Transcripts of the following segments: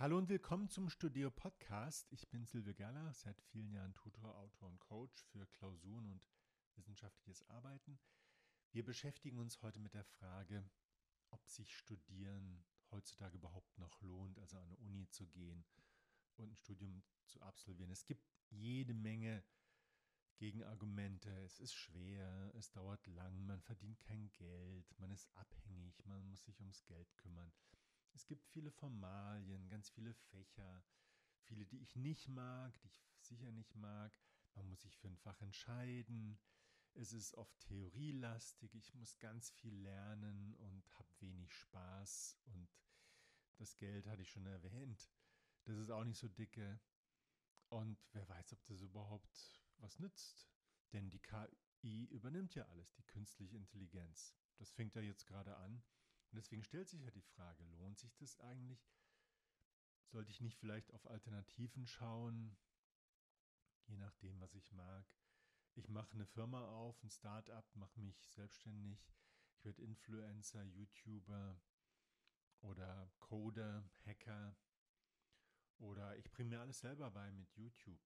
Hallo und willkommen zum Studio Podcast. Ich bin Silvia Gerlach, seit vielen Jahren Tutor, Autor und Coach für Klausuren und wissenschaftliches Arbeiten. Wir beschäftigen uns heute mit der Frage, ob sich Studieren heutzutage überhaupt noch lohnt, also an eine Uni zu gehen und ein Studium zu absolvieren. Es gibt jede Menge Gegenargumente. Es ist schwer, es dauert lang, man verdient kein Geld, man ist abhängig, man muss sich ums Geld kümmern. Es gibt viele Formalien, ganz viele Fächer, viele, die ich nicht mag, die ich sicher nicht mag. Man muss sich für ein Fach entscheiden. Es ist oft theorielastig, ich muss ganz viel lernen und habe wenig Spaß. Und das Geld hatte ich schon erwähnt. Das ist auch nicht so dicke. Und wer weiß, ob das überhaupt was nützt. Denn die KI übernimmt ja alles, die künstliche Intelligenz. Das fängt ja jetzt gerade an. Und deswegen stellt sich ja die Frage, lohnt sich das eigentlich? Sollte ich nicht vielleicht auf Alternativen schauen, je nachdem, was ich mag? Ich mache eine Firma auf, ein Start-up, mache mich selbstständig. Ich werde Influencer, YouTuber oder Coder, Hacker. Oder ich bringe mir alles selber bei mit YouTube.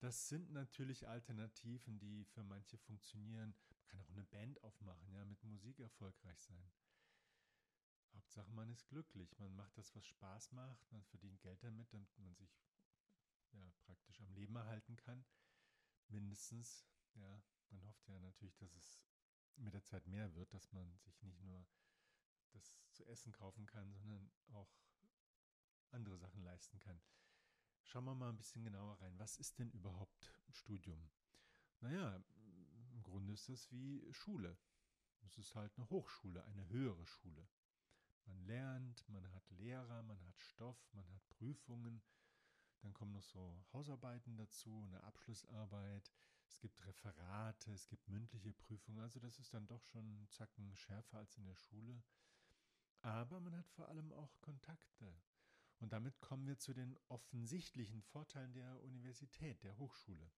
Das sind natürlich Alternativen, die für manche funktionieren. Kann auch eine Band aufmachen, ja, mit Musik erfolgreich sein. Hauptsache, man ist glücklich. Man macht das, was Spaß macht. Man verdient Geld damit, damit man sich ja, praktisch am Leben erhalten kann. Mindestens, ja. Man hofft ja natürlich, dass es mit der Zeit mehr wird, dass man sich nicht nur das zu essen kaufen kann, sondern auch andere Sachen leisten kann. Schauen wir mal ein bisschen genauer rein. Was ist denn überhaupt Studium? Naja, Grunde ist das wie Schule. Es ist halt eine Hochschule, eine höhere Schule. Man lernt, man hat Lehrer, man hat Stoff, man hat Prüfungen. Dann kommen noch so Hausarbeiten dazu, eine Abschlussarbeit. Es gibt Referate, es gibt mündliche Prüfungen. Also das ist dann doch schon zacken schärfer als in der Schule. Aber man hat vor allem auch Kontakte. Und damit kommen wir zu den offensichtlichen Vorteilen der Universität, der Hochschule.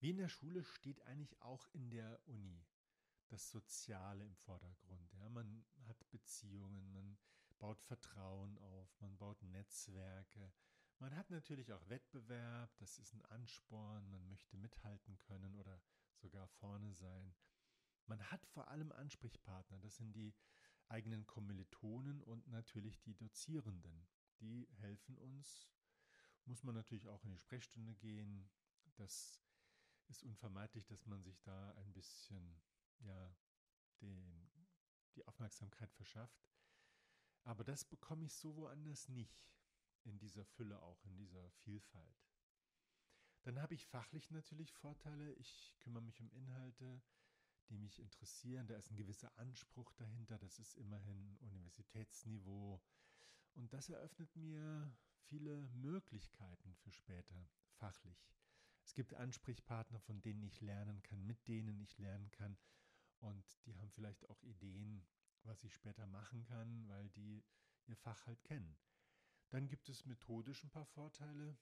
Wie in der Schule steht eigentlich auch in der Uni das Soziale im Vordergrund. Ja, man hat Beziehungen, man baut Vertrauen auf, man baut Netzwerke. Man hat natürlich auch Wettbewerb, das ist ein Ansporn, man möchte mithalten können oder sogar vorne sein. Man hat vor allem Ansprechpartner, das sind die eigenen Kommilitonen und natürlich die Dozierenden. Die helfen uns. Muss man natürlich auch in die Sprechstunde gehen. Das ist unvermeidlich, dass man sich da ein bisschen ja, den, die Aufmerksamkeit verschafft. Aber das bekomme ich so woanders nicht. In dieser Fülle auch, in dieser Vielfalt. Dann habe ich fachlich natürlich Vorteile. Ich kümmere mich um Inhalte, die mich interessieren. Da ist ein gewisser Anspruch dahinter. Das ist immerhin Universitätsniveau. Und das eröffnet mir viele Möglichkeiten für später, fachlich. Es gibt Ansprechpartner, von denen ich lernen kann, mit denen ich lernen kann. Und die haben vielleicht auch Ideen, was ich später machen kann, weil die ihr Fach halt kennen. Dann gibt es methodisch ein paar Vorteile.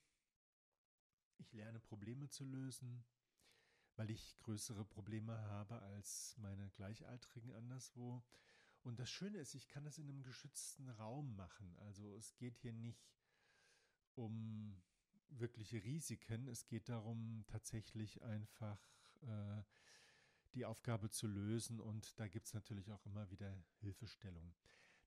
Ich lerne Probleme zu lösen weil ich größere Probleme habe als meine Gleichaltrigen anderswo. Und das Schöne ist, ich kann das in einem geschützten Raum machen. Also es geht hier nicht um wirkliche Risiken. Es geht darum, tatsächlich einfach äh, die Aufgabe zu lösen. Und da gibt es natürlich auch immer wieder Hilfestellung.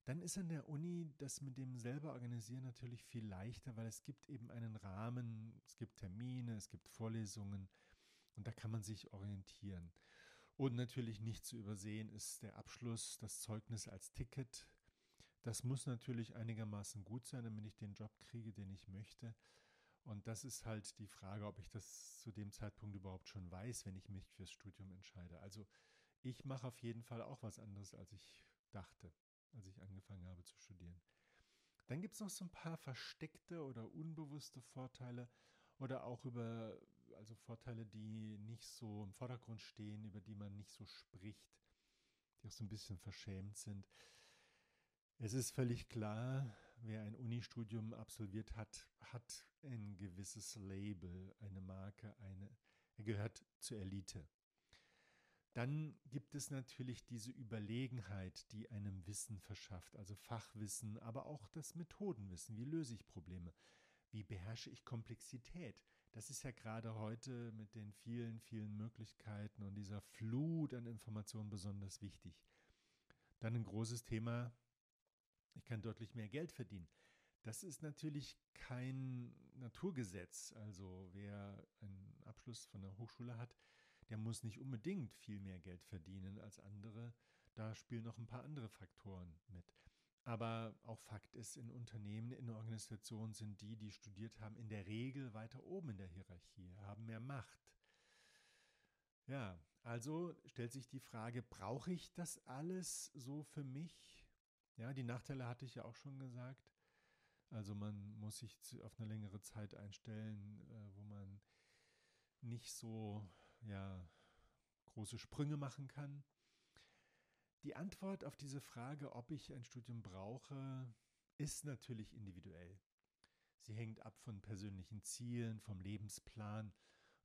Dann ist an der Uni das mit dem selber organisieren natürlich viel leichter, weil es gibt eben einen Rahmen, es gibt Termine, es gibt Vorlesungen. Und da kann man sich orientieren. Und natürlich nicht zu übersehen ist der Abschluss, das Zeugnis als Ticket. Das muss natürlich einigermaßen gut sein, damit ich den Job kriege, den ich möchte. Und das ist halt die Frage, ob ich das zu dem Zeitpunkt überhaupt schon weiß, wenn ich mich fürs Studium entscheide. Also ich mache auf jeden Fall auch was anderes, als ich dachte, als ich angefangen habe zu studieren. Dann gibt es noch so ein paar versteckte oder unbewusste Vorteile oder auch über also Vorteile, die nicht so im Vordergrund stehen, über die man nicht so spricht, die auch so ein bisschen verschämt sind. Es ist völlig klar, wer ein Unistudium absolviert hat, hat ein gewisses Label, eine Marke, eine, er gehört zur Elite. Dann gibt es natürlich diese Überlegenheit, die einem Wissen verschafft, also Fachwissen, aber auch das Methodenwissen. Wie löse ich Probleme? Wie beherrsche ich Komplexität? Das ist ja gerade heute mit den vielen, vielen Möglichkeiten und dieser Flut an Informationen besonders wichtig. Dann ein großes Thema, ich kann deutlich mehr Geld verdienen. Das ist natürlich kein Naturgesetz. Also wer einen Abschluss von der Hochschule hat, der muss nicht unbedingt viel mehr Geld verdienen als andere. Da spielen noch ein paar andere Faktoren mit. Aber auch Fakt ist, in Unternehmen, in Organisationen sind die, die studiert haben, in der Regel weiter oben in der Hierarchie, haben mehr Macht. Ja, also stellt sich die Frage, brauche ich das alles so für mich? Ja, die Nachteile hatte ich ja auch schon gesagt. Also man muss sich auf eine längere Zeit einstellen, äh, wo man nicht so ja, große Sprünge machen kann. Die Antwort auf diese Frage, ob ich ein Studium brauche, ist natürlich individuell. Sie hängt ab von persönlichen Zielen, vom Lebensplan.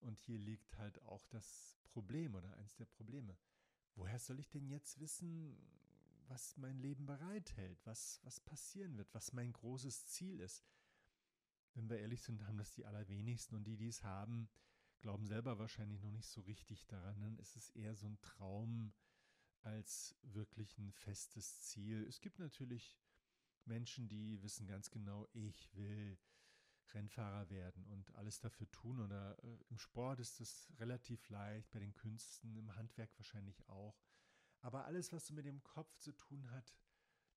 Und hier liegt halt auch das Problem oder eins der Probleme. Woher soll ich denn jetzt wissen, was mein Leben bereithält, was, was passieren wird, was mein großes Ziel ist? Wenn wir ehrlich sind, haben das die allerwenigsten und die, die es haben, glauben selber wahrscheinlich noch nicht so richtig daran. Dann ist es eher so ein Traum, als wirklich ein festes Ziel. Es gibt natürlich Menschen, die wissen ganz genau, ich will Rennfahrer werden und alles dafür tun. Oder äh, im Sport ist das relativ leicht, bei den Künsten, im Handwerk wahrscheinlich auch. Aber alles, was so mit dem Kopf zu tun hat,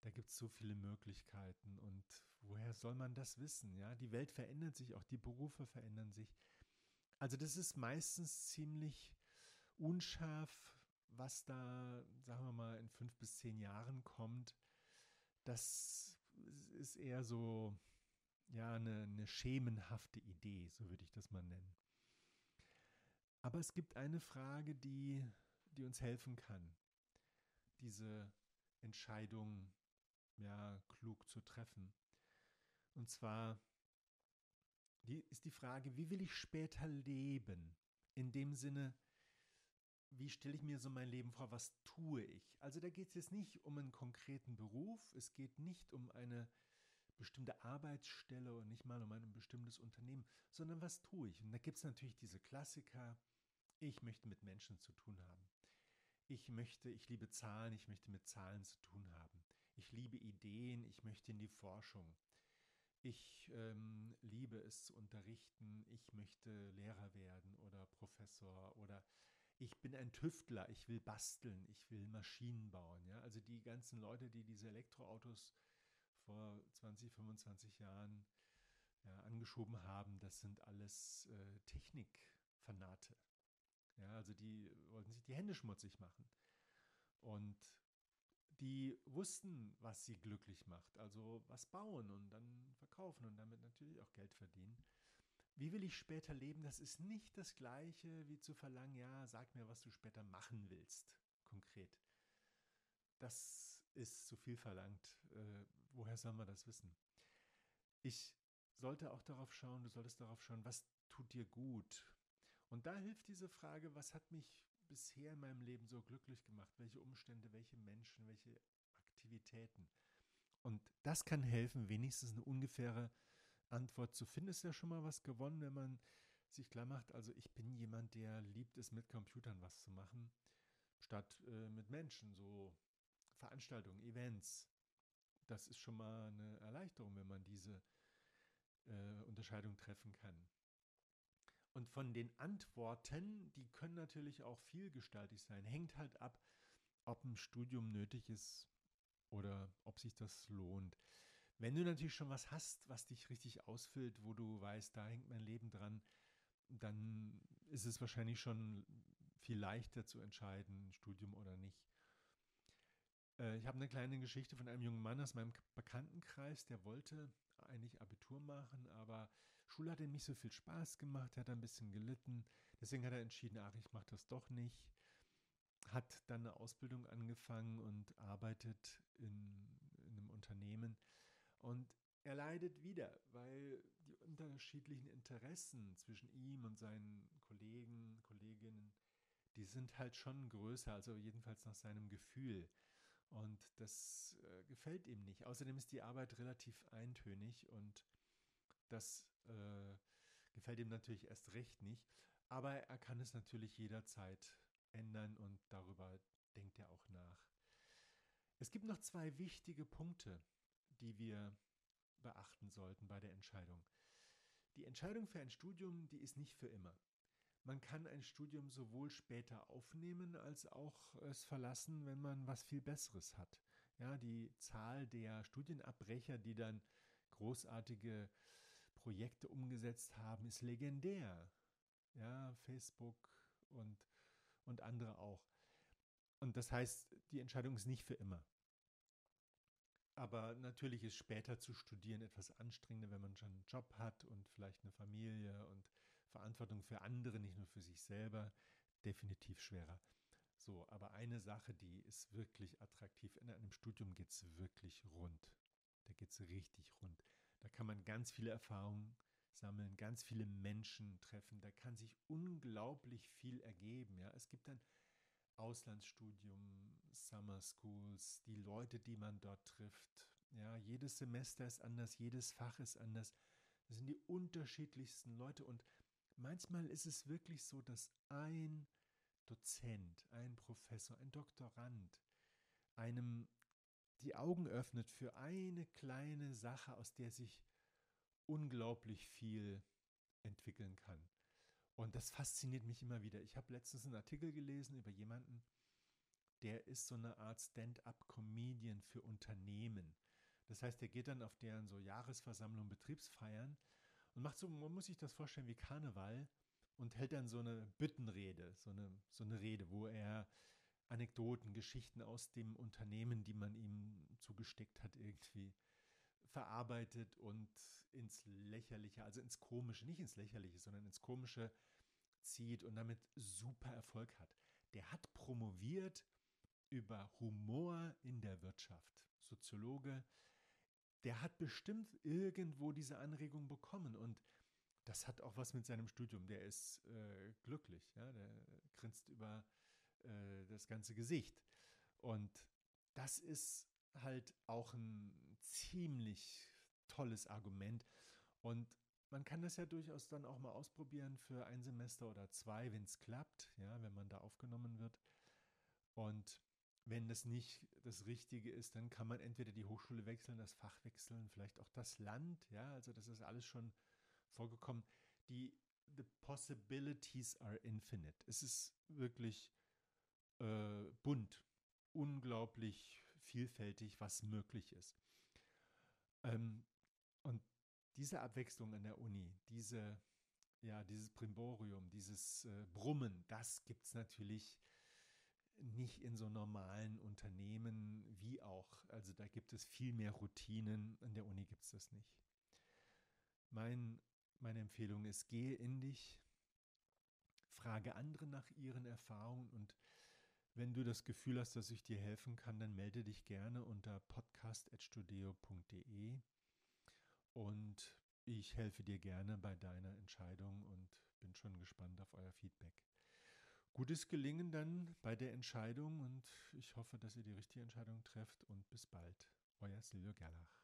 da gibt es so viele Möglichkeiten. Und woher soll man das wissen? Ja, die Welt verändert sich, auch die Berufe verändern sich. Also das ist meistens ziemlich unscharf was da, sagen wir mal, in fünf bis zehn Jahren kommt, das ist eher so, ja, eine, eine schemenhafte Idee, so würde ich das mal nennen. Aber es gibt eine Frage, die, die uns helfen kann, diese Entscheidung ja, klug zu treffen. Und zwar die, ist die Frage, wie will ich später leben? In dem Sinne, wie stelle ich mir so mein Leben vor, was tue ich? Also da geht es jetzt nicht um einen konkreten Beruf, es geht nicht um eine bestimmte Arbeitsstelle und nicht mal um ein bestimmtes Unternehmen, sondern was tue ich? Und da gibt es natürlich diese Klassiker, ich möchte mit Menschen zu tun haben. Ich möchte, ich liebe Zahlen, ich möchte mit Zahlen zu tun haben. Ich liebe Ideen, ich möchte in die Forschung. Ich ähm, liebe es zu unterrichten, ich möchte Lehrer werden oder Professor oder ich bin ein Tüftler, ich will basteln, ich will Maschinen bauen. Ja? Also die ganzen Leute, die diese Elektroautos vor 20, 25 Jahren ja, angeschoben haben, das sind alles äh, Technikfanate. Ja, also die wollten sich die Hände schmutzig machen. Und die wussten, was sie glücklich macht. Also was bauen und dann verkaufen und damit natürlich auch Geld verdienen. Wie will ich später leben? Das ist nicht das gleiche wie zu verlangen, ja, sag mir, was du später machen willst, konkret. Das ist zu viel verlangt. Äh, woher soll man das wissen? Ich sollte auch darauf schauen, du solltest darauf schauen, was tut dir gut? Und da hilft diese Frage, was hat mich bisher in meinem Leben so glücklich gemacht? Welche Umstände, welche Menschen, welche Aktivitäten? Und das kann helfen, wenigstens eine ungefähre Antwort zu finden, ist ja schon mal was gewonnen, wenn man sich klar macht, also ich bin jemand, der liebt es, mit Computern was zu machen, statt äh, mit Menschen, so Veranstaltungen, Events. Das ist schon mal eine Erleichterung, wenn man diese äh, Unterscheidung treffen kann. Und von den Antworten, die können natürlich auch vielgestaltig sein, hängt halt ab, ob ein Studium nötig ist oder ob sich das lohnt. Wenn du natürlich schon was hast, was dich richtig ausfüllt, wo du weißt, da hängt mein Leben dran, dann ist es wahrscheinlich schon viel leichter zu entscheiden, Studium oder nicht. Äh, ich habe eine kleine Geschichte von einem jungen Mann aus meinem Bekanntenkreis, der wollte eigentlich Abitur machen, aber Schule hat ihm nicht so viel Spaß gemacht, er hat ein bisschen gelitten. Deswegen hat er entschieden, ach, ich mache das doch nicht. Hat dann eine Ausbildung angefangen und arbeitet in, in einem Unternehmen und er leidet wieder, weil die unterschiedlichen Interessen zwischen ihm und seinen Kollegen, Kolleginnen, die sind halt schon größer, also jedenfalls nach seinem Gefühl. Und das äh, gefällt ihm nicht. Außerdem ist die Arbeit relativ eintönig und das äh, gefällt ihm natürlich erst recht nicht. Aber er kann es natürlich jederzeit ändern und darüber denkt er auch nach. Es gibt noch zwei wichtige Punkte, die wir beachten sollten bei der Entscheidung. Die Entscheidung für ein Studium, die ist nicht für immer. Man kann ein Studium sowohl später aufnehmen als auch es verlassen, wenn man was viel Besseres hat. Ja, die Zahl der Studienabbrecher, die dann großartige Projekte umgesetzt haben, ist legendär. Ja, Facebook und, und andere auch. Und das heißt, die Entscheidung ist nicht für immer. Aber natürlich ist später zu studieren etwas anstrengender, wenn man schon einen Job hat und vielleicht eine Familie und Verantwortung für andere, nicht nur für sich selber, definitiv schwerer. So, aber eine Sache, die ist wirklich attraktiv. In einem Studium geht es wirklich rund. Da geht es richtig rund. Da kann man ganz viele Erfahrungen sammeln, ganz viele Menschen treffen. Da kann sich unglaublich viel ergeben. Ja, es gibt dann Auslandsstudium, Summer Schools, die Leute, die man dort trifft. Ja, jedes Semester ist anders, jedes Fach ist anders. Das sind die unterschiedlichsten Leute und manchmal ist es wirklich so, dass ein Dozent, ein Professor, ein Doktorand einem die Augen öffnet für eine kleine Sache, aus der sich unglaublich viel entwickeln kann. Und das fasziniert mich immer wieder. Ich habe letztens einen Artikel gelesen über jemanden, der ist so eine Art Stand-up-Comedian für Unternehmen. Das heißt, der geht dann auf deren so Jahresversammlung, Betriebsfeiern und macht so, man muss sich das vorstellen wie Karneval und hält dann so eine Büttenrede, so eine, so eine Rede, wo er Anekdoten, Geschichten aus dem Unternehmen, die man ihm zugesteckt hat, irgendwie verarbeitet und ins Lächerliche, also ins Komische, nicht ins Lächerliche, sondern ins Komische zieht und damit super Erfolg hat. Der hat promoviert über Humor in der Wirtschaft. Soziologe, der hat bestimmt irgendwo diese Anregung bekommen und das hat auch was mit seinem Studium. Der ist äh, glücklich, ja, der grinst über äh, das ganze Gesicht. Und das ist halt auch ein ziemlich tolles Argument. Und man kann das ja durchaus dann auch mal ausprobieren für ein Semester oder zwei, wenn es klappt, ja, wenn man da aufgenommen wird. Und wenn das nicht das Richtige ist, dann kann man entweder die Hochschule wechseln, das Fach wechseln, vielleicht auch das Land, ja, also das ist alles schon vorgekommen. Die the possibilities are infinite. Es ist wirklich äh, bunt, unglaublich vielfältig, was möglich ist. Ähm, und diese Abwechslung an der Uni, diese, ja, dieses Primborium, dieses äh, Brummen, das gibt es natürlich nicht in so normalen Unternehmen wie auch. Also da gibt es viel mehr Routinen, an der Uni gibt es das nicht. Mein, meine Empfehlung ist, gehe in dich, frage andere nach ihren Erfahrungen und wenn du das Gefühl hast, dass ich dir helfen kann, dann melde dich gerne unter podcast.studio.de und ich helfe dir gerne bei deiner Entscheidung und bin schon gespannt auf euer Feedback. Gutes Gelingen dann bei der Entscheidung und ich hoffe, dass ihr die richtige Entscheidung trefft und bis bald. Euer Silvio Gerlach.